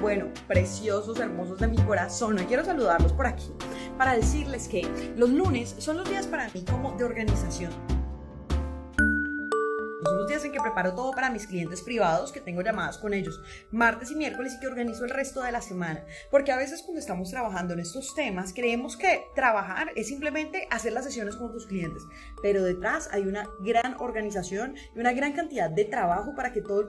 Bueno, preciosos, hermosos de mi corazón, hoy quiero saludarlos por aquí para decirles que los lunes son los días para mí como de organización son los días en que preparo todo para mis clientes privados, que tengo llamadas con ellos martes y miércoles y que organizo el resto de la semana. Porque a veces cuando estamos trabajando en estos temas, creemos que trabajar es simplemente hacer las sesiones con tus clientes. Pero detrás hay una gran organización y una gran cantidad de trabajo para que todo el,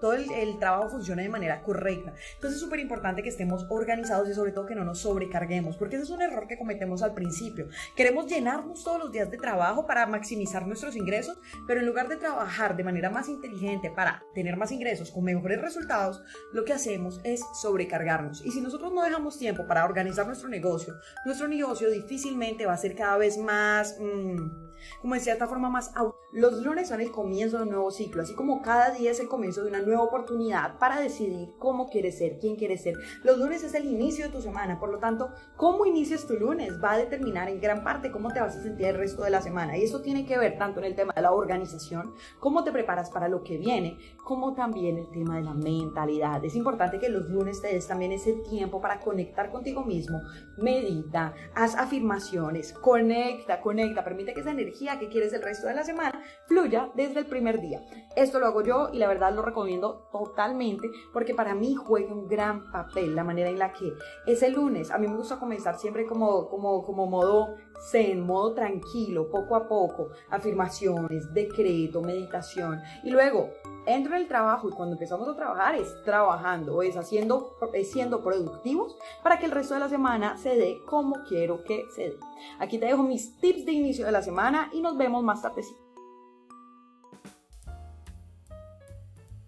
todo el, el trabajo funcione de manera correcta. Entonces es súper importante que estemos organizados y sobre todo que no nos sobrecarguemos, porque ese es un error que cometemos al principio. Queremos llenarnos todos los días de trabajo para maximizar nuestros ingresos, pero en lugar de trabajar de manera más inteligente para tener más ingresos con mejores resultados, lo que hacemos es sobrecargarnos. Y si nosotros no dejamos tiempo para organizar nuestro negocio, nuestro negocio difícilmente va a ser cada vez más... Mmm, como de cierta forma más Los lunes son el comienzo de un nuevo ciclo, así como cada día es el comienzo de una nueva oportunidad para decidir cómo quieres ser, quién quieres ser. Los lunes es el inicio de tu semana, por lo tanto, cómo inicias tu lunes va a determinar en gran parte cómo te vas a sentir el resto de la semana. Y esto tiene que ver tanto en el tema de la organización, cómo te preparas para lo que viene, como también el tema de la mentalidad. Es importante que los lunes te des también ese tiempo para conectar contigo mismo, medita, haz afirmaciones, conecta, conecta, permite que esa energía que quieres el resto de la semana fluya desde el primer día. Esto lo hago yo y la verdad lo recomiendo totalmente porque para mí juega un gran papel la manera en la que es el lunes. A mí me gusta comenzar siempre como, como, como modo zen, modo tranquilo, poco a poco, afirmaciones, decreto, meditación y luego entro en el trabajo y cuando empezamos a trabajar es trabajando, es haciendo, es siendo productivos para que el resto de la semana se dé como quiero que se dé. Aquí te dejo mis tips de inicio de la semana y nos vemos más tarde.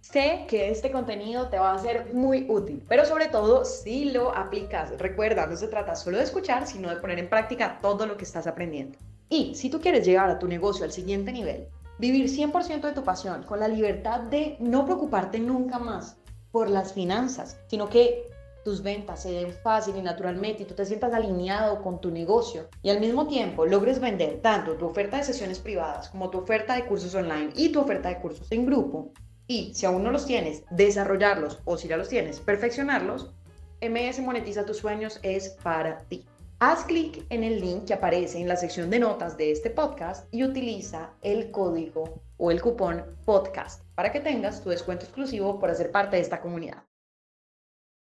Sé que este contenido te va a ser muy útil, pero sobre todo si lo aplicas. Recuerda, no se trata solo de escuchar, sino de poner en práctica todo lo que estás aprendiendo. Y si tú quieres llevar a tu negocio al siguiente nivel, Vivir 100% de tu pasión, con la libertad de no preocuparte nunca más por las finanzas, sino que tus ventas se den fácil y naturalmente y tú te sientas alineado con tu negocio y al mismo tiempo logres vender tanto tu oferta de sesiones privadas como tu oferta de cursos online y tu oferta de cursos en grupo. Y si aún no los tienes, desarrollarlos o si ya los tienes, perfeccionarlos, MS Monetiza tus sueños es para ti. Haz clic en el link que aparece en la sección de notas de este podcast y utiliza el código o el cupón podcast para que tengas tu descuento exclusivo por hacer parte de esta comunidad.